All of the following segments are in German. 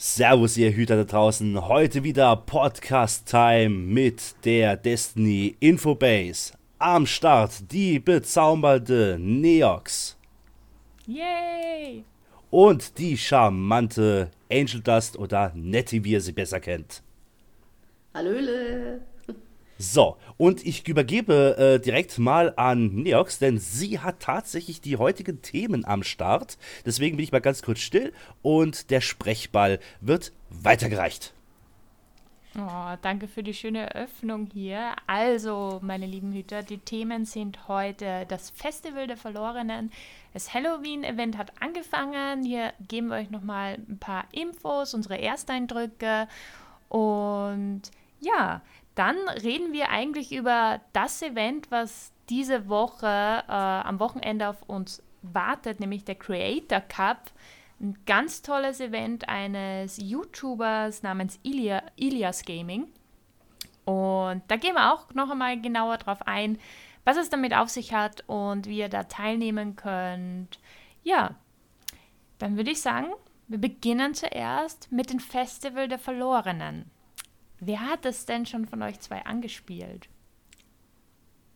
Servus, ihr Hüter da draußen. Heute wieder Podcast-Time mit der Destiny Infobase. Am Start die bezaubernde Neox. Yay! Und die charmante Angel Dust oder Nettie, wie ihr sie besser kennt. Hallöle! So, und ich übergebe äh, direkt mal an Neox, denn sie hat tatsächlich die heutigen Themen am Start. Deswegen bin ich mal ganz kurz still und der Sprechball wird weitergereicht. Oh, danke für die schöne Eröffnung hier. Also, meine lieben Hüter, die Themen sind heute das Festival der Verlorenen. Das Halloween-Event hat angefangen. Hier geben wir euch nochmal ein paar Infos, unsere Ersteindrücke. Und ja, dann reden wir eigentlich über das Event, was diese Woche äh, am Wochenende auf uns wartet, nämlich der Creator Cup. Ein ganz tolles Event eines YouTubers namens Ilia, Ilias Gaming. Und da gehen wir auch noch einmal genauer drauf ein, was es damit auf sich hat und wie ihr da teilnehmen könnt. Ja, dann würde ich sagen, wir beginnen zuerst mit dem Festival der Verlorenen. Wer hat es denn schon von euch zwei angespielt?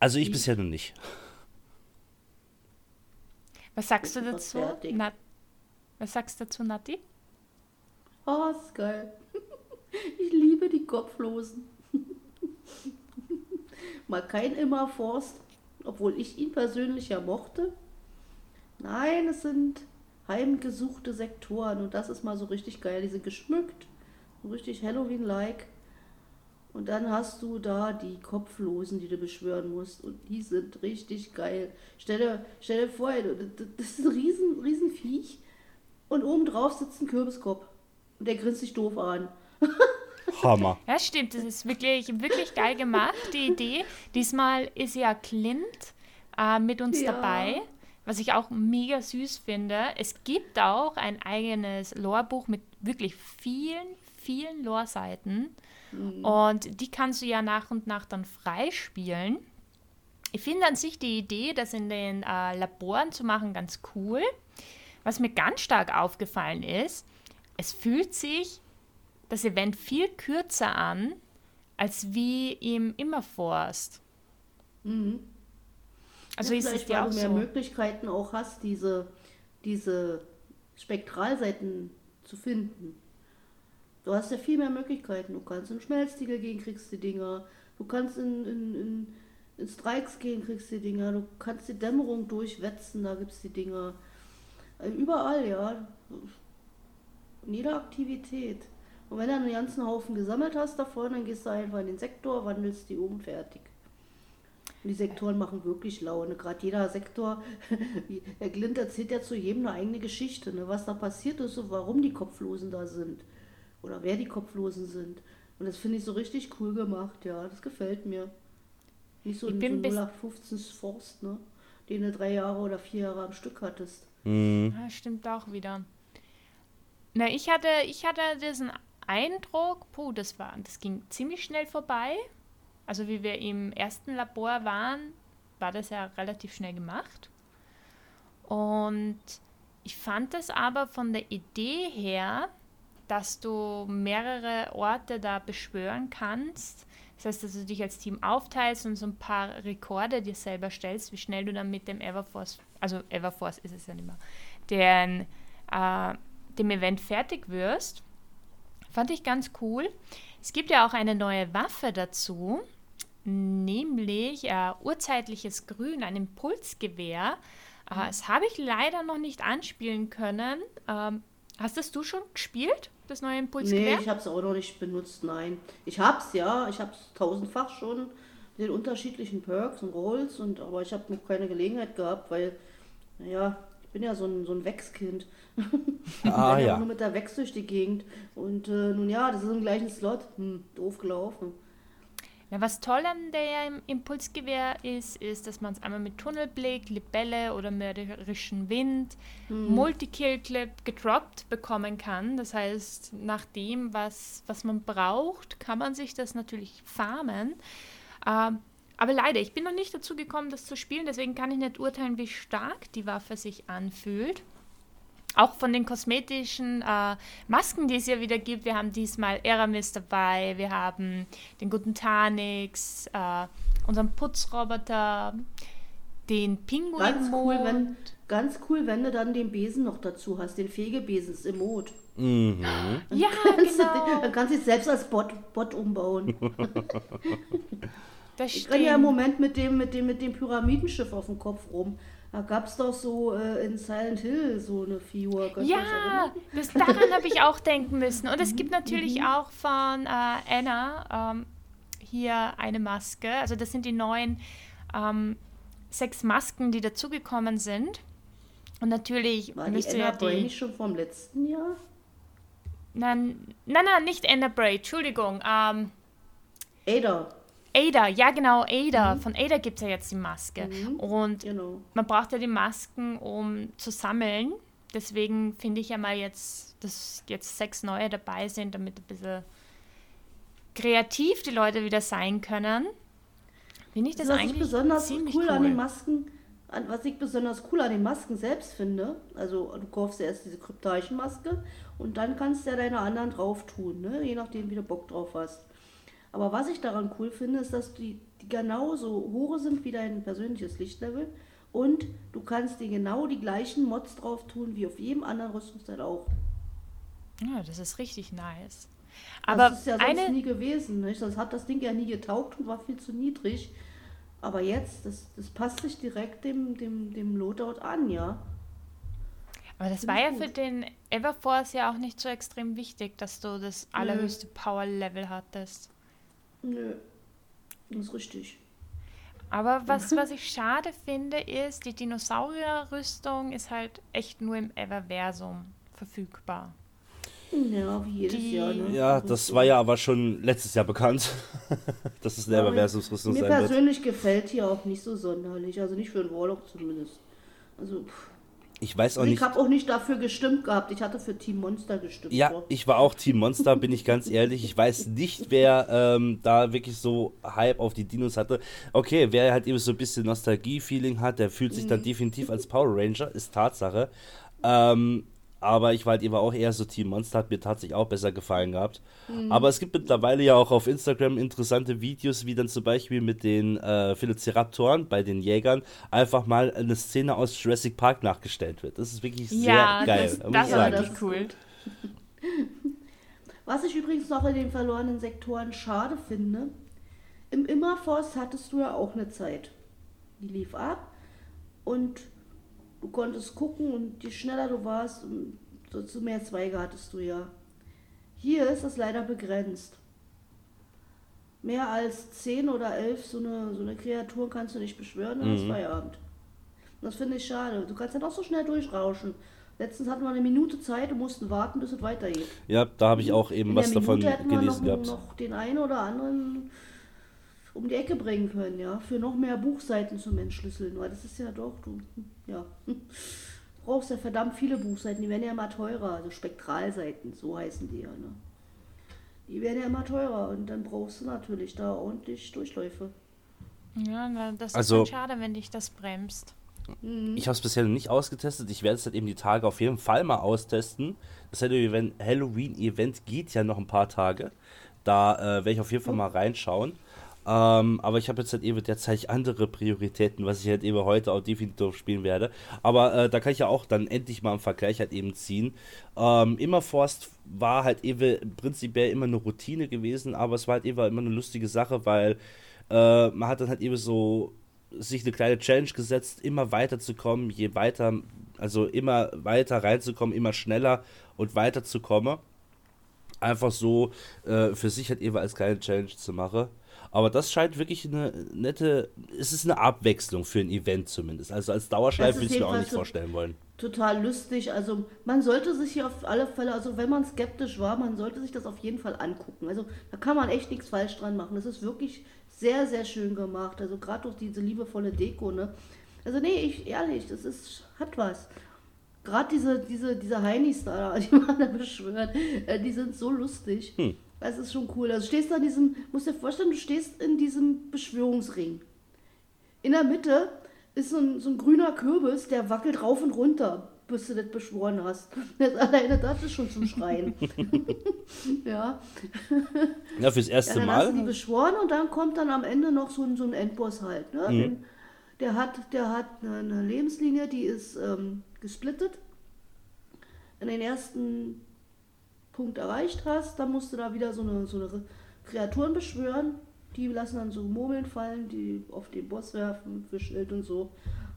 Also ich, ich bisher noch nicht. Was sagst du dazu? Na, was sagst du dazu, Nati? Oh, ist geil. Ich liebe die Kopflosen. Mal kein Immerforst, obwohl ich ihn persönlich ja mochte. Nein, es sind heimgesuchte Sektoren und das ist mal so richtig geil. Die sind geschmückt, so richtig Halloween-like. Und dann hast du da die Kopflosen, die du beschwören musst. Und die sind richtig geil. Stell dir, stell dir vor, das ist ein riesen, riesen Viech. Und oben drauf sitzt ein Kürbiskopf. Und der grinst sich doof an. Hammer. Ja, stimmt. Das ist wirklich, wirklich geil gemacht, die Idee. Diesmal ist ja Clint äh, mit uns ja. dabei, was ich auch mega süß finde. Es gibt auch ein eigenes Lore-Buch mit wirklich vielen, vielen Lore-Seiten. Mhm. Und die kannst du ja nach und nach dann freispielen. Ich finde an sich die Idee, das in den äh, Laboren zu machen, ganz cool. Was mir ganz stark aufgefallen ist, es fühlt sich das Event viel kürzer an, als wie im Immerforst. Mhm. Also ja, ist es ja auch mehr so. Möglichkeiten auch hast, diese, diese Spektralseiten zu finden. Du hast ja viel mehr Möglichkeiten. Du kannst in Schmelztiegel gehen, kriegst die Dinger. Du kannst in, in, in, in Strikes gehen, kriegst die Dinger. Du kannst die Dämmerung durchwetzen, da gibt es die Dinger. Äh, überall, ja. In jeder Aktivität. Und wenn du einen ganzen Haufen gesammelt hast davon, dann gehst du einfach in den Sektor, wandelst die um, fertig. Und die Sektoren machen wirklich Laune. Gerade jeder Sektor, Herr Glint erzählt ja zu jedem eine eigene Geschichte, ne? was da passiert ist und warum die Kopflosen da sind oder wer die Kopflosen sind. Und das finde ich so richtig cool gemacht, ja. Das gefällt mir. Nicht so, ich ein so 0815 Forst, ne? Den du drei Jahre oder vier Jahre am Stück hattest. Mhm. Ja, stimmt auch wieder. Na, ich hatte, ich hatte diesen Eindruck, puh, das war, das ging ziemlich schnell vorbei. Also wie wir im ersten Labor waren, war das ja relativ schnell gemacht. Und ich fand es aber von der Idee her dass du mehrere Orte da beschwören kannst. Das heißt, dass du dich als Team aufteilst und so ein paar Rekorde dir selber stellst, wie schnell du dann mit dem Everforce, also Everforce ist es ja nicht mehr, den, äh, dem Event fertig wirst. Fand ich ganz cool. Es gibt ja auch eine neue Waffe dazu, nämlich äh, urzeitliches Grün, ein Impulsgewehr. Äh, mhm. das habe ich leider noch nicht anspielen können. Ähm, hast das du schon gespielt? Das neue Impulsgewehr? Nee, ich habe es auch noch nicht benutzt, nein. Ich habe es ja, ich habe es tausendfach schon, den unterschiedlichen Perks und Rolls, und, aber ich habe noch keine Gelegenheit gehabt, weil, naja, ich bin ja so ein, so ein Wechskind. Ah, ja. nur mit der Wex durch die Gegend. Und äh, nun ja, das ist im gleichen Slot. Hm, doof gelaufen. Ja, was toll an der Impulsgewehr ist, ist, dass man es einmal mit Tunnelblick, Libelle oder mörderischen Wind, mhm. Multi-Kill-Clip gedroppt bekommen kann. Das heißt, nach dem, was, was man braucht, kann man sich das natürlich farmen. Ähm, aber leider, ich bin noch nicht dazu gekommen, das zu spielen, deswegen kann ich nicht urteilen, wie stark die Waffe sich anfühlt. Auch von den kosmetischen äh, Masken, die es ja wieder gibt. Wir haben diesmal Eramis dabei, wir haben den guten Tanix, äh, unseren Putzroboter, den Pinguin. Ganz cool, wenn, ganz cool, wenn du dann den Besen noch dazu hast, den Fegebesen, das Emot. Mhm. Ja, kannst genau. Du, dann kannst du dich selbst als Bot, Bot umbauen. Das ich renne ja im Moment mit dem, mit, dem, mit dem Pyramidenschiff auf dem Kopf rum. Da gab es doch so äh, in Silent Hill so eine Figur. Ja, das, daran habe ich auch denken müssen. Und es gibt natürlich Mhm. auch von äh, Anna ähm, hier eine Maske. Also das sind die neuen ähm, sechs Masken, die dazugekommen sind. Und natürlich War die müsste Anna ja Bray die... nicht schon vom letzten Jahr? Nein, nein, nein, nicht Anna Bray, Entschuldigung. Ähm, Ada. Ada, ja genau, Mhm. Ada. Von Ada gibt es ja jetzt die Maske. Und Genau. man braucht ja die Masken, um zu sammeln. Deswegen finde ich ja mal jetzt, dass jetzt sechs neue dabei sind, damit ein bisschen kreativ die Leute wieder sein können. Finde ich das was ich eigentlich besonders ziemlich cool, cool. an den Masken, an, was ich besonders cool an den Masken selbst finde, also du kaufst ja erst diese Kryptarchenmaske und dann kannst du ja deine anderen drauf tun, ne? je nachdem wie du Bock drauf hast. Aber was ich daran cool finde, ist, dass die, die genauso hoch sind wie dein persönliches Lichtlevel und du kannst dir genau die gleichen Mods drauf tun wie auf jedem anderen Rüstungsteil auch. Ja, das ist richtig nice. Das Aber ist ja sonst eine, nie gewesen. Nicht? Das hat das Ding ja nie getaugt und war viel zu niedrig. Aber jetzt, das, das passt sich direkt dem, dem, dem Loadout an, ja. aber das Finde war ja gut. für den Everforce ja auch nicht so extrem wichtig, dass du das allerhöchste Power-Level hattest. Nö. Das ist richtig. Aber was, was ich schade finde, ist, die Dinosaurier-Rüstung ist halt echt nur im Everversum verfügbar. Ja, wie jedes Die- Jahr. Ne? Ja, das war ja aber schon letztes Jahr bekannt, dass es eine Aber Everversumsrüstung Mir sein wird. persönlich gefällt hier auch nicht so sonderlich. Also nicht für einen Warlock zumindest. Also, pff. Ich weiß auch ich nicht. habe auch nicht dafür gestimmt gehabt. Ich hatte für Team Monster gestimmt. Ja, so. ich war auch Team Monster, bin ich ganz ehrlich. Ich weiß nicht, wer ähm, da wirklich so Hype auf die Dinos hatte. Okay, wer halt eben so ein bisschen Nostalgie-Feeling hat, der fühlt sich dann definitiv als Power Ranger, ist Tatsache. Ähm, aber ich war halt eben auch eher so Team Monster, hat mir tatsächlich auch besser gefallen gehabt. Aber es gibt mittlerweile ja auch auf Instagram interessante Videos, wie dann zum Beispiel mit den äh, Velociraptoren bei den Jägern einfach mal eine Szene aus Jurassic Park nachgestellt wird. Das ist wirklich sehr ja, geil. das, muss das war das wirklich ist cool. Was ich übrigens noch in den verlorenen Sektoren schade finde, im Immerforst hattest du ja auch eine Zeit. Die lief ab und du konntest gucken und je schneller du warst, desto mehr Zweige hattest du ja. Hier ist es leider begrenzt. Mehr als 10 oder 11 so eine, so eine Kreatur kannst du nicht beschwören, dann ist Mhm. Feierabend. Und das finde ich schade. Du kannst ja doch so schnell durchrauschen. Letztens hatten wir eine Minute Zeit und mussten warten, bis es weitergeht. Ja, da habe ich auch eben In was davon Minute gelesen gehabt. noch den einen oder anderen um die Ecke bringen können, ja, für noch mehr Buchseiten zum Entschlüsseln, weil das ist ja doch, du, ja, du brauchst ja verdammt viele Buchseiten, die werden ja immer teurer, also Spektralseiten, so heißen die ja, ne. Die werden ja immer teurer und dann brauchst du natürlich da ordentlich Durchläufe. Ja, na, das Also- ist dann schade, wenn dich das bremst. Ich habe es bisher noch nicht ausgetestet. Ich werde es halt eben die Tage auf jeden Fall mal austesten. Das Halloween- Halloween-Event geht ja noch ein paar Tage. Da äh, werde ich auf jeden Fall mal reinschauen. Ähm, aber ich habe jetzt halt eben derzeit andere Prioritäten, was ich halt eben heute auch definitiv spielen werde. Aber äh, da kann ich ja auch dann endlich mal einen Vergleich halt eben ziehen. Ähm, Immerforst war halt eben prinzipiell immer eine Routine gewesen, aber es war halt eben immer eine lustige Sache, weil äh, man hat dann halt eben so sich eine kleine Challenge gesetzt, immer weiter zu kommen, je weiter, also immer weiter reinzukommen, immer schneller und weiter zu kommen. Einfach so äh, für sich halt eben als kleine Challenge zu machen. Aber das scheint wirklich eine nette, es ist eine Abwechslung für ein Event zumindest. Also als Dauerschleife würde ich mir auch nicht vorstellen wollen. Total lustig, also man sollte sich hier auf alle Fälle, also wenn man skeptisch war, man sollte sich das auf jeden Fall angucken. Also da kann man echt nichts falsch dran machen. Das ist wirklich sehr, sehr schön gemacht. Also gerade durch diese liebevolle Deko, ne? Also nee, ich, ehrlich, das ist, hat was. Gerade diese, diese, diese Heinis da, die man da beschwört, äh, die sind so lustig. Hm. Das ist schon cool. Also du stehst da in diesem, musst dir vorstellen, du stehst in diesem Beschwörungsring. In der Mitte ist so ein, so ein grüner Kürbis, der wackelt rauf und runter. bis du das beschworen hast. Das alleine das ist schon zum Schreien. ja. Ja, fürs erste ja, dann Mal. Hast du die beschworen und dann kommt dann am Ende noch so ein, so ein Endboss halt. Ne? Mhm. Der hat, der hat eine Lebenslinie, die ist ähm, gesplittet. Du den ersten Punkt erreicht hast, dann musst du da wieder so eine, so eine Kreaturen beschwören. Die lassen dann so Murmeln fallen, die auf den Boss werfen für Schild und so.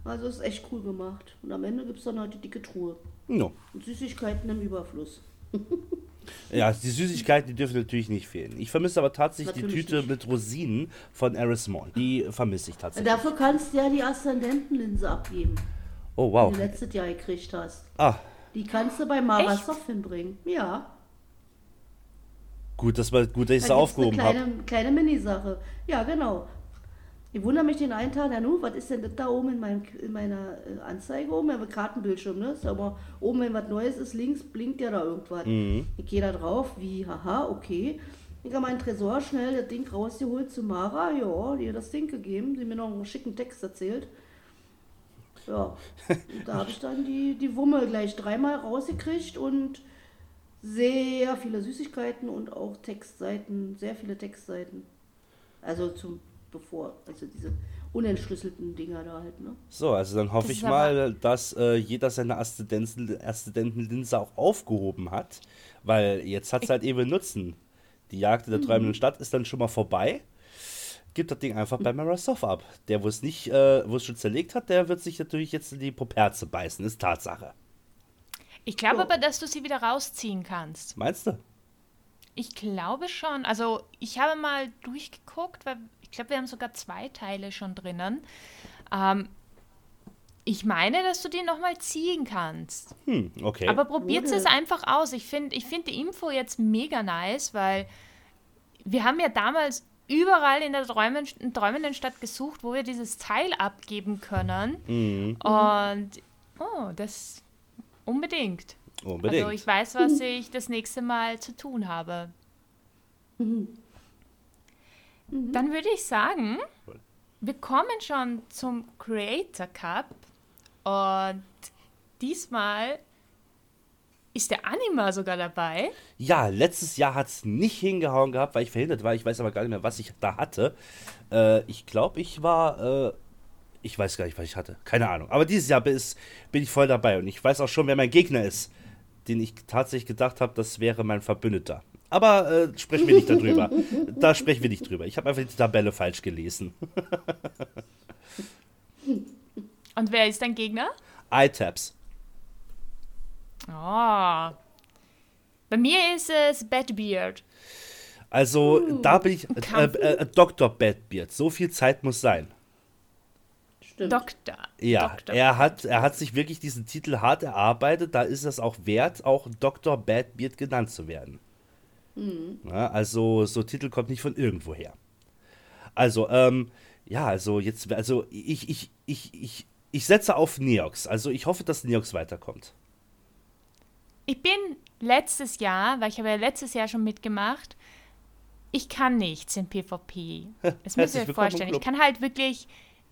Also ist echt cool gemacht. Und am Ende gibt es dann halt die dicke Truhe. No. Und Süßigkeiten im Überfluss. ja, die Süßigkeiten, die dürfen natürlich nicht fehlen. Ich vermisse aber tatsächlich natürlich die Tüte nicht. mit Rosinen von Arismon. Die vermisse ich tatsächlich. Dafür kannst du ja die Aszendentenlinse abgeben. Oh, wow. Die du letztes Jahr gekriegt hast. Ah. Die kannst du bei Marasoft hinbringen. Ja. Gut, dass, wir, gut, dass ich es aufgehoben habe. Kleine, kleine Minisache. Ja, genau. Ich wundere mich den einen Tag, ja nu, was ist denn das da oben in, meinem, in meiner äh, Anzeige oben? Ja, Kartenbildschirm, ne? Ist aber oben, wenn was Neues ist, links blinkt ja da irgendwas. Mhm. Ich gehe da drauf, wie, haha, okay. Ich habe meinen Tresor schnell das Ding rausgeholt zu Mara, ja, die hat das Ding gegeben, sie mir noch einen schicken Text erzählt. Ja, da habe ich dann die, die Wumme gleich dreimal rausgekriegt und sehr viele Süßigkeiten und auch Textseiten, sehr viele Textseiten. Also zum bevor, also diese unentschlüsselten Dinger da halt, ne? So, also dann hoffe das ich mal, dass äh, jeder seine Assistentenlinse auch aufgehoben hat, weil jetzt hat es halt eben Nutzen. Die Jagd in der mhm. träumenden Stadt ist dann schon mal vorbei. Gibt das Ding einfach bei Microsoft ab. Der, wo es nicht, äh, wo es schon zerlegt hat, der wird sich natürlich jetzt in die Poperze beißen, ist Tatsache. Ich glaube oh. aber, dass du sie wieder rausziehen kannst. Meinst du? Ich glaube schon. Also ich habe mal durchgeguckt, weil ich glaube, wir haben sogar zwei Teile schon drinnen. Ähm, ich meine, dass du die nochmal ziehen kannst. Hm, okay. Aber probiert es einfach aus. Ich finde ich find die Info jetzt mega nice, weil wir haben ja damals überall in der Träumen, träumenden Stadt gesucht, wo wir dieses Teil abgeben können. Mhm. Und oh, das unbedingt. Unbedingt. Also ich weiß, was ich das nächste Mal zu tun habe. Mhm. Dann würde ich sagen, wir kommen schon zum Creator Cup und diesmal ist der Anima sogar dabei. Ja, letztes Jahr hat es nicht hingehauen gehabt, weil ich verhindert war. Ich weiß aber gar nicht mehr, was ich da hatte. Äh, ich glaube, ich war. Äh, ich weiß gar nicht, was ich hatte. Keine Ahnung. Aber dieses Jahr bin, ich voll dabei und ich weiß auch schon, wer mein Gegner ist den ich tatsächlich gedacht habe, das wäre mein Verbündeter. Aber äh, sprechen wir nicht darüber. da sprechen wir nicht drüber. Ich habe einfach die Tabelle falsch gelesen. Und wer ist dein Gegner? iTabs. Oh. Bei mir ist es Badbeard. Also, uh, da bin ich äh, äh, Dr. Badbeard. So viel Zeit muss sein. Stimmt. Doktor. Ja, Doktor. Er, hat, er hat sich wirklich diesen Titel hart erarbeitet. Da ist es auch wert, auch Dr. Badbeard genannt zu werden. Mhm. Ja, also, so Titel kommt nicht von irgendwoher. Also, ähm, ja, also jetzt, also ich, ich, ich, ich, ich setze auf Neox. Also ich hoffe, dass Neox weiterkommt. Ich bin letztes Jahr, weil ich habe ja letztes Jahr schon mitgemacht, ich kann nichts in PvP. Das müsst ihr euch vorstellen. Ich kann halt wirklich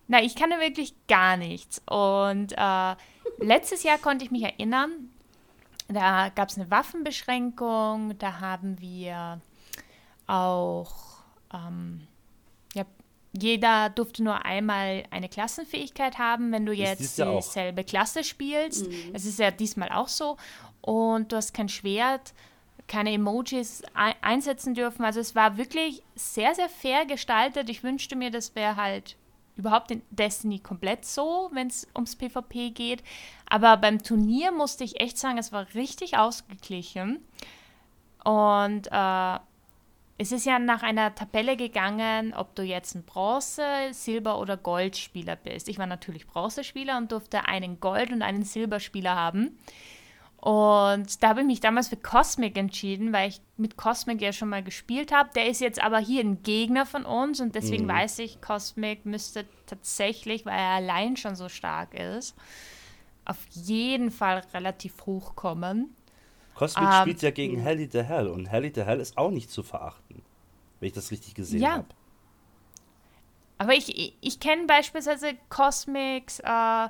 na, ich kann wirklich gar nichts. Und äh, letztes Jahr konnte ich mich erinnern, da gab es eine Waffenbeschränkung, da haben wir auch, ähm, ja, jeder durfte nur einmal eine Klassenfähigkeit haben, wenn du jetzt ja dieselbe auch. Klasse spielst. Mhm. Das ist ja diesmal auch so. Und du hast kein Schwert, keine Emojis einsetzen dürfen. Also es war wirklich sehr, sehr fair gestaltet. Ich wünschte mir, das wäre halt überhaupt in Destiny komplett so, wenn es ums PvP geht. Aber beim Turnier musste ich echt sagen, es war richtig ausgeglichen. Und äh, es ist ja nach einer Tabelle gegangen, ob du jetzt ein Bronze-, Silber- oder Goldspieler bist. Ich war natürlich Bronzespieler und durfte einen Gold- und einen Silberspieler haben. Und da habe ich mich damals für Cosmic entschieden, weil ich mit Cosmic ja schon mal gespielt habe. Der ist jetzt aber hier ein Gegner von uns und deswegen mhm. weiß ich, Cosmic müsste tatsächlich, weil er allein schon so stark ist, auf jeden Fall relativ hoch kommen. Cosmic ähm, spielt ja gegen Helly the Hell und Helly the Hell ist auch nicht zu verachten, wenn ich das richtig gesehen ja. habe. Aber ich, ich, ich kenne beispielsweise Cosmics äh,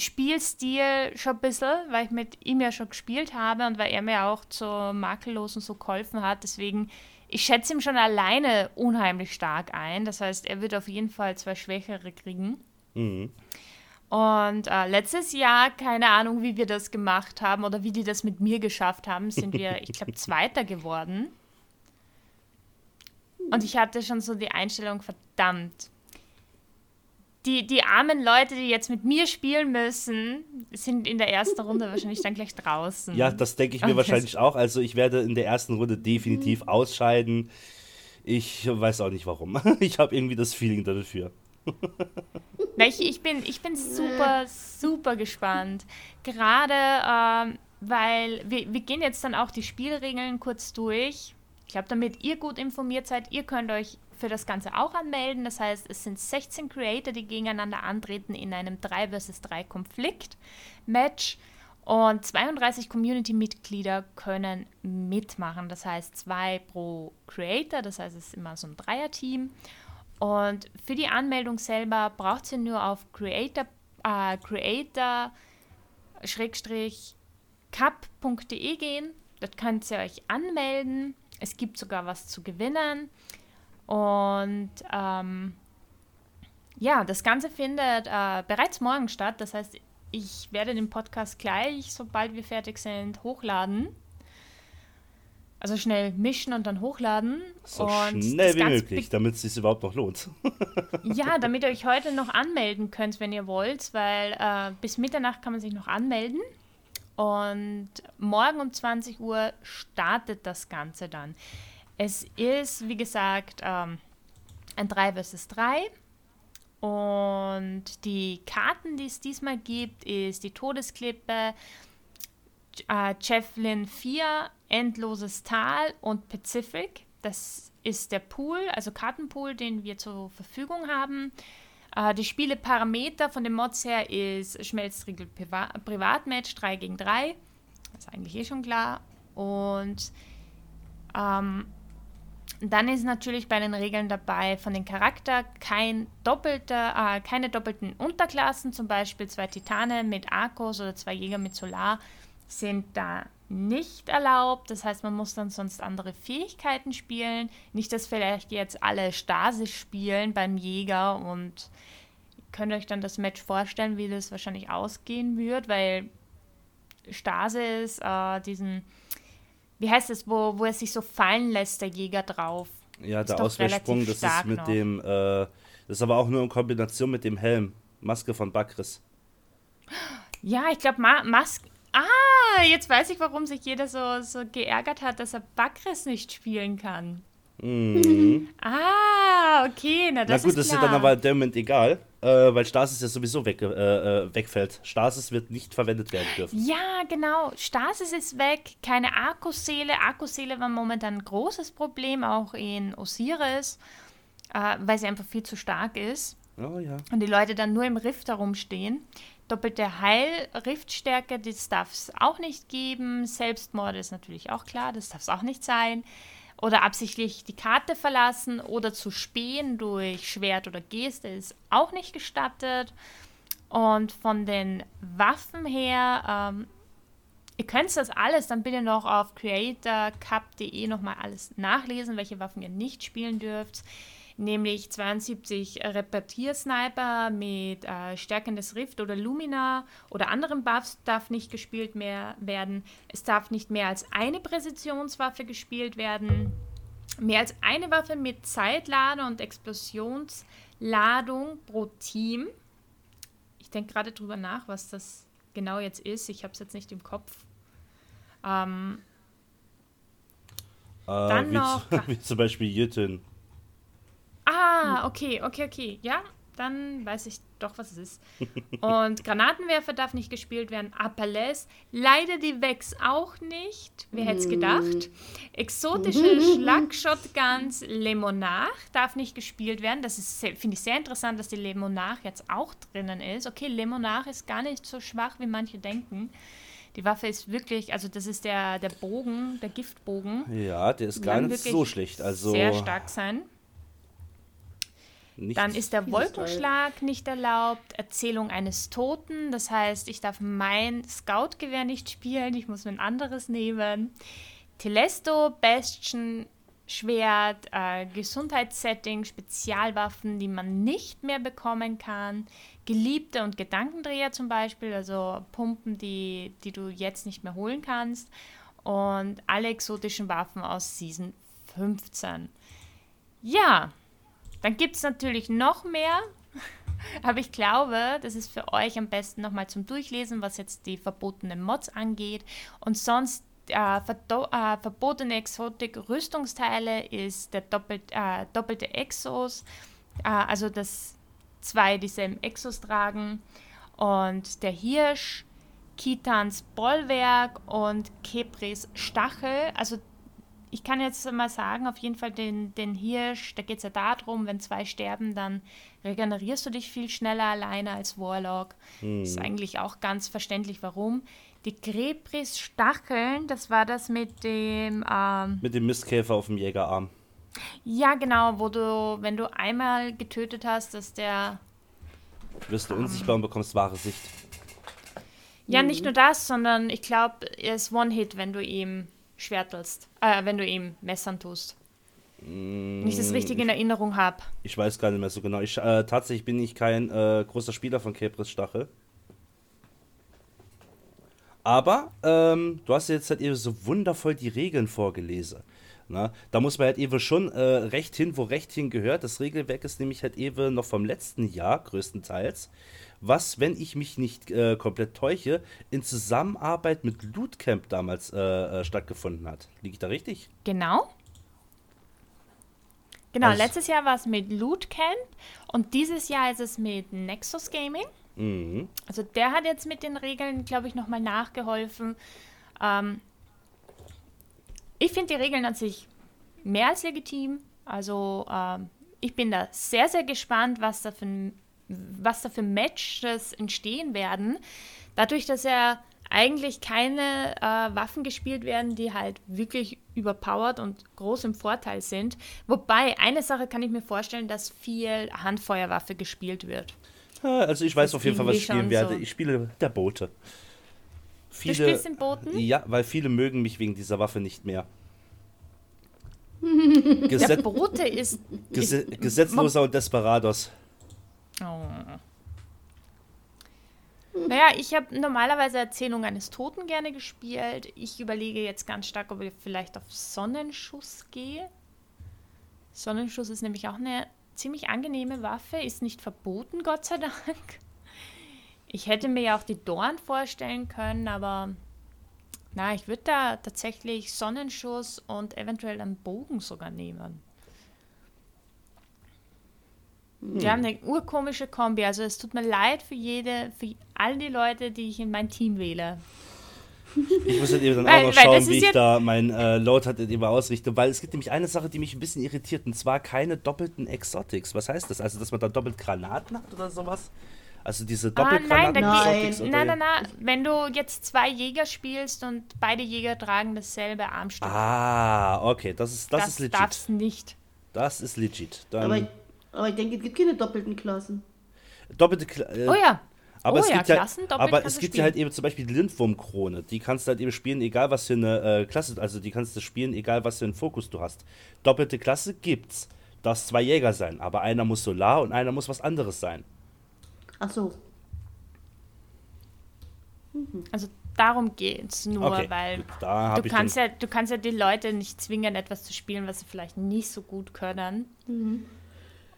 Spielstil schon ein bisschen, weil ich mit ihm ja schon gespielt habe und weil er mir auch zur Makellosen so geholfen hat. Deswegen, ich schätze ihm schon alleine unheimlich stark ein. Das heißt, er wird auf jeden Fall zwei Schwächere kriegen. Mhm. Und äh, letztes Jahr, keine Ahnung, wie wir das gemacht haben oder wie die das mit mir geschafft haben, sind wir, ich glaube, Zweiter geworden. Und ich hatte schon so die Einstellung, verdammt. Die, die armen Leute, die jetzt mit mir spielen müssen, sind in der ersten Runde wahrscheinlich dann gleich draußen. Ja, das denke ich mir wahrscheinlich auch. Also ich werde in der ersten Runde definitiv mhm. ausscheiden. Ich weiß auch nicht warum. Ich habe irgendwie das Feeling dafür. Na, ich, ich, bin, ich bin super, super gespannt. Gerade, ähm, weil wir, wir gehen jetzt dann auch die Spielregeln kurz durch. Ich glaube, damit ihr gut informiert seid, ihr könnt euch für das Ganze auch anmelden. Das heißt, es sind 16 Creator, die gegeneinander antreten in einem 3 vs 3 Konflikt-Match. Und 32 Community-Mitglieder können mitmachen. Das heißt, zwei pro Creator. Das heißt, es ist immer so ein Dreier-Team. Und für die Anmeldung selber braucht ihr nur auf Creator, äh, Creator cup.de gehen. Dort könnt ihr euch anmelden. Es gibt sogar was zu gewinnen. Und ähm, ja, das Ganze findet äh, bereits morgen statt. Das heißt, ich werde den Podcast gleich, sobald wir fertig sind, hochladen. Also schnell mischen und dann hochladen. So und schnell wie möglich, damit es sich überhaupt noch lohnt. ja, damit ihr euch heute noch anmelden könnt, wenn ihr wollt, weil äh, bis Mitternacht kann man sich noch anmelden. Und morgen um 20 Uhr startet das Ganze dann. Es ist, wie gesagt, ähm, ein 3 vs 3. Und die Karten, die es diesmal gibt, ist die Todesklippe, äh, Cheflin 4, Endloses Tal und Pacific. Das ist der Pool, also Kartenpool, den wir zur Verfügung haben. Äh, die Spieleparameter von den Mods her ist Schmelzriegel Priva Privatmatch 3 gegen 3. Das ist eigentlich eh schon klar. Und ähm, dann ist natürlich bei den Regeln dabei von den Charakter kein doppelter, äh, keine doppelten Unterklassen, zum Beispiel zwei Titane mit Arkos oder zwei Jäger mit Solar sind da nicht erlaubt. Das heißt, man muss dann sonst andere Fähigkeiten spielen. Nicht, dass vielleicht jetzt alle Stasis spielen beim Jäger und könnt euch dann das Match vorstellen, wie das wahrscheinlich ausgehen wird, weil Stasis äh, diesen, wie heißt es, wo, wo er sich so fallen lässt, der Jäger drauf. Ja, der Ausweichsprung, das ist mit noch. dem, äh, das ist aber auch nur in Kombination mit dem Helm. Maske von Bakris. Ja, ich glaube, Ma Maske. Ah, jetzt weiß ich, warum sich jeder so, so geärgert hat, dass er Bakris nicht spielen kann. Mhm. Ah, okay, na das Na gut, ist das klar. ist dann aber Diamond egal, äh, weil Stasis ja sowieso weg, äh, äh, wegfällt. Stasis wird nicht verwendet werden dürfen. Ja, genau. Stasis ist weg, keine Akkuseele. Akkuseele war momentan ein großes Problem, auch in Osiris, äh, weil sie einfach viel zu stark ist. Oh ja. Und die Leute dann nur im Rift herumstehen. Doppelte Heil-Riftstärke, das darf es auch nicht geben. Selbstmord ist natürlich auch klar, das darf es auch nicht sein. Oder absichtlich die Karte verlassen oder zu spähen durch Schwert oder Geste ist auch nicht gestattet. Und von den Waffen her, ähm, ihr könnt das alles dann bitte noch auf creatorcup.de nochmal alles nachlesen, welche Waffen ihr nicht spielen dürft nämlich 72 Repetiersniper mit äh, stärkendes Rift oder Lumina oder anderen Buffs darf nicht gespielt mehr werden. Es darf nicht mehr als eine Präzisionswaffe gespielt werden. Mehr als eine Waffe mit Zeitlader und Explosionsladung pro Team. Ich denke gerade drüber nach, was das genau jetzt ist. Ich habe es jetzt nicht im Kopf. Ähm, äh, dann wie noch. wie zum Beispiel Jütten. Ah, okay, okay, okay. Ja, dann weiß ich doch, was es ist. Und Granatenwerfer darf nicht gespielt werden. Appelles. Leider die Vex auch nicht. Wer hätte es gedacht? Exotische Schlagshotguns Lemonach darf nicht gespielt werden. Das ist, finde ich, sehr interessant, dass die Lemonach jetzt auch drinnen ist. Okay, Lemonach ist gar nicht so schwach, wie manche denken. Die Waffe ist wirklich, also das ist der, der Bogen, der Giftbogen. Ja, der ist gar nicht so schlecht. Also sehr stark sein. Nichts. Dann ist der Wolkenschlag nicht erlaubt, Erzählung eines Toten, das heißt, ich darf mein Scout-Gewehr nicht spielen, ich muss mir ein anderes nehmen. Telesto, Bastion, Schwert, äh, Gesundheitssetting, Spezialwaffen, die man nicht mehr bekommen kann, Geliebte und Gedankendreher zum Beispiel, also Pumpen, die, die du jetzt nicht mehr holen kannst und alle exotischen Waffen aus Season 15. Ja, dann gibt es natürlich noch mehr, aber ich glaube, das ist für euch am besten nochmal zum Durchlesen, was jetzt die verbotenen Mods angeht. Und sonst äh, äh, verbotene Exotik-Rüstungsteile ist der doppelt, äh, doppelte Exos, äh, also dass zwei dieselben Exos tragen. Und der Hirsch, Kitans Bollwerk und Kepris Stachel. Also ich kann jetzt mal sagen, auf jeden Fall den, den Hirsch, da geht es ja darum, wenn zwei sterben, dann regenerierst du dich viel schneller alleine als Warlock. Hm. Ist eigentlich auch ganz verständlich, warum. Die Krebris Stacheln, das war das mit dem. Ähm, mit dem Mistkäfer auf dem Jägerarm. Ja, genau, wo du, wenn du einmal getötet hast, dass der. Wirst du ähm, unsichtbar und bekommst wahre Sicht. Ja, nicht nur das, sondern ich glaube, er ist One-Hit, wenn du ihm schwertelst. Äh, wenn du ihm messern tust. Mm, nicht das richtig in Erinnerung habe. Ich weiß gar nicht mehr so genau. Ich, äh, tatsächlich bin ich kein äh, großer Spieler von Kepris Stachel. Aber ähm, du hast jetzt halt eben so wundervoll die Regeln vorgelesen. Na, da muss man halt eben schon äh, recht hin, wo recht hin gehört. Das Regelwerk ist nämlich halt eben noch vom letzten Jahr größtenteils was, wenn ich mich nicht äh, komplett täusche, in Zusammenarbeit mit Lootcamp damals äh, äh, stattgefunden hat. Liege ich da richtig? Genau. Genau, also, letztes Jahr war es mit Lootcamp und dieses Jahr ist es mit Nexus Gaming. Mhm. Also der hat jetzt mit den Regeln, glaube ich, nochmal nachgeholfen. Ähm, ich finde die Regeln an sich mehr als legitim. Also ähm, ich bin da sehr, sehr gespannt, was da für was da für Matches entstehen werden. Dadurch, dass ja eigentlich keine äh, Waffen gespielt werden, die halt wirklich überpowered und groß im Vorteil sind. Wobei, eine Sache kann ich mir vorstellen, dass viel Handfeuerwaffe gespielt wird. Also ich weiß das auf jeden Fall, was ich spielen werde. So. Ich spiele der Bote. Viele, du spielst den Boten? Ja, weil viele mögen mich wegen dieser Waffe nicht mehr. Geset der Bote ist, Gesetz, Gesetzloser und Desperados. Oh. Naja, ich habe normalerweise Erzählung eines Toten gerne gespielt. Ich überlege jetzt ganz stark, ob ich vielleicht auf Sonnenschuss gehe. Sonnenschuss ist nämlich auch eine ziemlich angenehme Waffe, ist nicht verboten, Gott sei Dank. Ich hätte mir ja auch die Dorn vorstellen können, aber na, ich würde da tatsächlich Sonnenschuss und eventuell einen Bogen sogar nehmen. Hm. Wir haben eine urkomische Kombi. Also es tut mir leid für jede, für all die Leute, die ich in mein Team wähle. Ich muss halt eben dann weil, auch noch schauen, wie ich da mein äh, Load halt eben ausrichte, weil es gibt nämlich eine Sache, die mich ein bisschen irritiert, und zwar keine doppelten Exotics. Was heißt das? Also, dass man da doppelt Granaten hat oder sowas? Also diese Doppelgranaten? Ah, nein, nein, nein, nein, nein. Wenn du jetzt zwei Jäger spielst und beide Jäger tragen dasselbe Armstück. Ah, okay, das ist, das, das ist legit. Das darfst nicht. Das ist legit. Dann Aber aber ich denke, es gibt keine doppelten Klassen. Doppelte Klassen. Äh, oh ja. Aber oh es gibt ja, Klassen, aber es gibt ja halt eben zum Beispiel die Lindwurmkrone. Die kannst du halt eben spielen, egal was für eine äh, Klasse, also die kannst du spielen, egal was für einen Fokus du hast. Doppelte Klasse gibt's. Darf zwei Jäger sein, aber einer muss Solar und einer muss was anderes sein. Ach so. Mhm. Also darum geht's nur, okay, weil du kannst ja, du kannst ja die Leute nicht zwingen, etwas zu spielen, was sie vielleicht nicht so gut können. Mhm.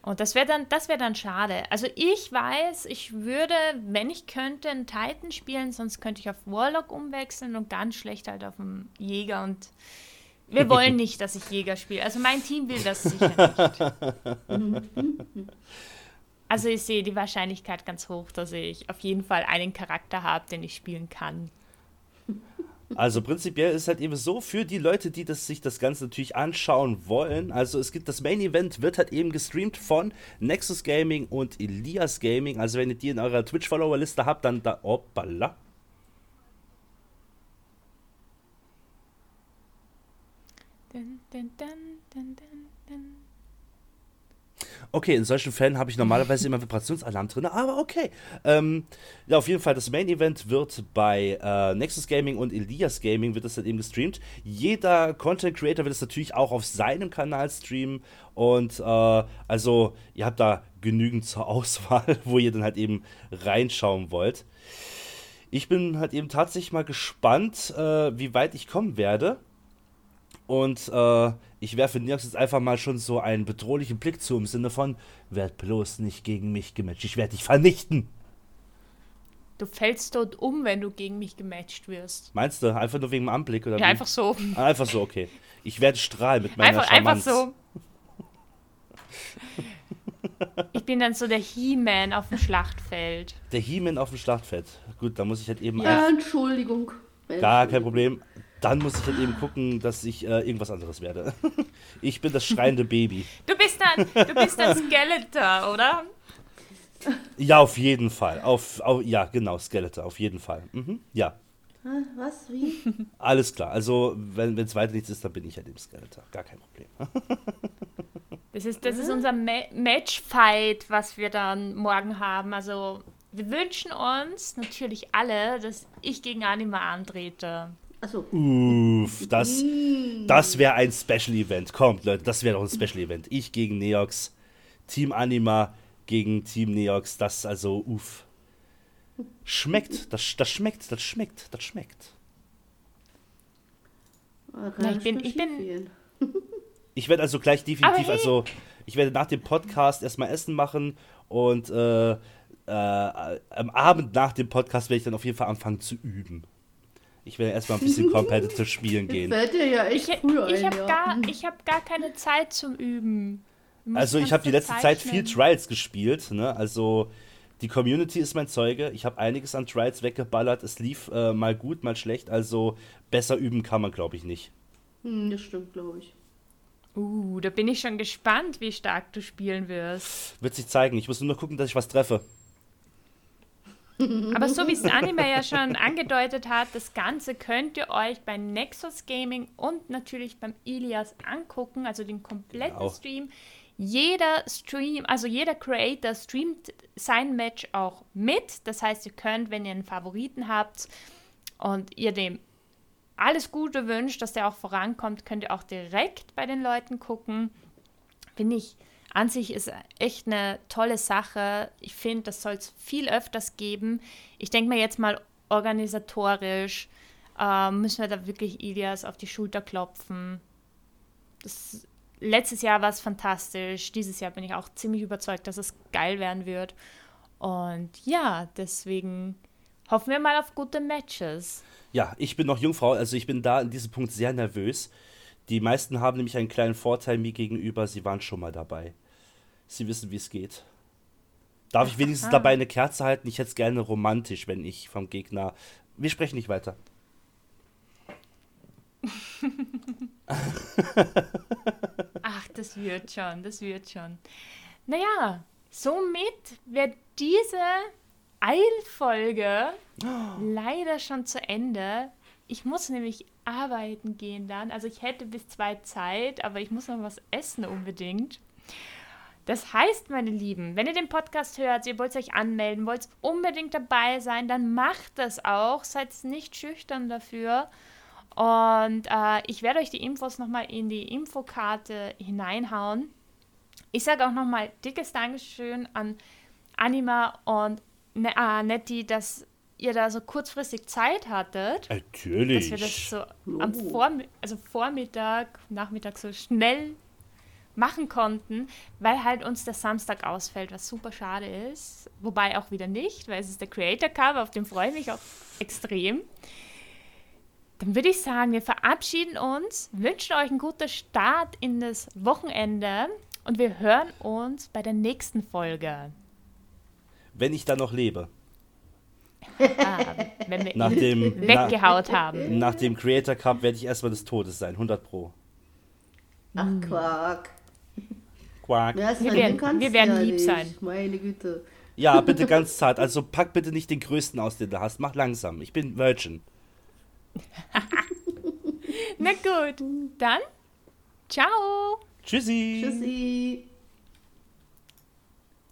Und das wäre dann, das wäre dann schade. Also ich weiß, ich würde, wenn ich könnte, einen Titan spielen, sonst könnte ich auf Warlock umwechseln und ganz schlecht halt auf einen Jäger. Und wir wollen nicht, dass ich Jäger spiele. Also mein Team will das sicher nicht. Also ich sehe die Wahrscheinlichkeit ganz hoch, dass ich auf jeden Fall einen Charakter habe, den ich spielen kann. Also prinzipiell ist halt eben so, für die Leute, die das, sich das Ganze natürlich anschauen wollen, also es gibt das Main Event, wird halt eben gestreamt von Nexus Gaming und Elias Gaming. Also wenn ihr die in eurer Twitch-Follower-Liste habt, dann da. Hoppala. Dun, dun, dun, Okay, in solchen Fällen habe ich normalerweise immer Vibrationsalarm drin, aber okay. Ähm, ja, auf jeden Fall, das Main Event wird bei äh, Nexus Gaming und Elias Gaming wird das dann eben gestreamt. Jeder Content Creator wird es natürlich auch auf seinem Kanal streamen und äh, also ihr habt da genügend zur Auswahl, wo ihr dann halt eben reinschauen wollt. Ich bin halt eben tatsächlich mal gespannt, äh, wie weit ich kommen werde. Und äh, ich werfe Niox jetzt einfach mal schon so einen bedrohlichen Blick zu, im Sinne von, werd bloß nicht gegen mich gematcht, ich werde dich vernichten. Du fällst dort um, wenn du gegen mich gematcht wirst. Meinst du? Einfach nur wegen dem Anblick? Oder ja, wie? einfach so. Ah, einfach so, okay. Ich werde strahlen mit meiner einfach, Charmanz. Einfach so. Ich bin dann so der He-Man auf dem Schlachtfeld. Der He-Man auf dem Schlachtfeld. Gut, da muss ich halt eben. Ja, Entschuldigung. Gar kein Problem dann muss ich halt eben gucken, dass ich äh, irgendwas anderes werde. ich bin das schreiende Baby. Du bist ein, du bist ein Skeletor, oder? Ja, auf jeden Fall. Auf, auf, ja, genau, Skeletor, auf jeden Fall. Mhm, ja. Was? Wie? Alles klar. Also, wenn es weiter nichts ist, dann bin ich halt eben Skeletor. Gar kein Problem. das ist, das ist unser Ma Matchfight, was wir dann morgen haben. Also, wir wünschen uns natürlich alle, dass ich gegen Anima antrete. Achso. Uff, das, das wäre ein Special Event. Kommt, Leute, das wäre doch ein Special Event. Ich gegen Neox, Team Anima gegen Team Neox, das also, uff. Schmeckt, das, das schmeckt, das schmeckt, das schmeckt. Na, ich bin, ich bin. Ich werde also gleich definitiv, hey. also ich werde nach dem Podcast erstmal Essen machen und äh, äh, am Abend nach dem Podcast werde ich dann auf jeden Fall anfangen zu üben. Ich will erstmal ein bisschen competitive spielen gehen. Ja echt ich, früh ich habe ja. gar, hab gar keine Zeit zum Üben. Also ich habe die letzte Zeit viel Trials gespielt. Ne? Also die Community ist mein Zeuge. Ich habe einiges an Trials weggeballert. Es lief äh, mal gut, mal schlecht. Also besser üben kann man, glaube ich, nicht. Hm, das stimmt, glaube ich. Uh, da bin ich schon gespannt, wie stark du spielen wirst. Wird sich zeigen. Ich muss nur noch gucken, dass ich was treffe. Aber so wie es Anime ja schon angedeutet hat, das Ganze könnt ihr euch bei Nexus Gaming und natürlich beim Ilias angucken, also den kompletten genau. Stream. Jeder Stream, also jeder Creator streamt sein Match auch mit. Das heißt, ihr könnt, wenn ihr einen Favoriten habt und ihr dem alles Gute wünscht, dass der auch vorankommt, könnt ihr auch direkt bei den Leuten gucken. Finde ich an sich ist echt eine tolle Sache. Ich finde, das soll es viel öfters geben. Ich denke mir jetzt mal organisatorisch, äh, müssen wir da wirklich Ilias auf die Schulter klopfen. Das, letztes Jahr war es fantastisch. Dieses Jahr bin ich auch ziemlich überzeugt, dass es geil werden wird. Und ja, deswegen hoffen wir mal auf gute Matches. Ja, ich bin noch Jungfrau, also ich bin da in diesem Punkt sehr nervös. Die meisten haben nämlich einen kleinen Vorteil mir gegenüber, sie waren schon mal dabei. Sie wissen, wie es geht. Darf ich wenigstens Aha. dabei eine Kerze halten? Ich hätte es gerne romantisch, wenn ich vom Gegner. Wir sprechen nicht weiter. Ach, das wird schon, das wird schon. Naja, somit wird diese Eilfolge oh. leider schon zu Ende. Ich muss nämlich arbeiten gehen dann. Also ich hätte bis zwei Zeit, aber ich muss noch was essen unbedingt. Das heißt, meine Lieben, wenn ihr den Podcast hört, ihr wollt euch anmelden, wollt unbedingt dabei sein, dann macht das auch. Seid nicht schüchtern dafür. Und äh, ich werde euch die Infos nochmal in die Infokarte hineinhauen. Ich sage auch nochmal dickes Dankeschön an Anima und ne äh, Nettie, dass ihr da so kurzfristig Zeit hattet. Natürlich. Dass wir das so am Vorm also Vormittag, Nachmittag so schnell machen konnten, weil halt uns der Samstag ausfällt, was super schade ist. Wobei auch wieder nicht, weil es ist der Creator Cup, auf den freue ich mich auch extrem. Dann würde ich sagen, wir verabschieden uns, wünschen euch einen guten Start in das Wochenende und wir hören uns bei der nächsten Folge. Wenn ich da noch lebe. Ah, wenn wir nach dem, weggehaut nach, haben. Nach dem Creator Cup werde ich erstmal des Todes sein, 100 Pro. Ach, Quark. Quark. Ja, wir werden, wir werden lieb sein. Meine Güte. Ja, bitte ganz zart. Also pack bitte nicht den größten aus, den du hast. Mach langsam. Ich bin Virgin. Na gut, dann ciao. Tschüssi. Tschüssi.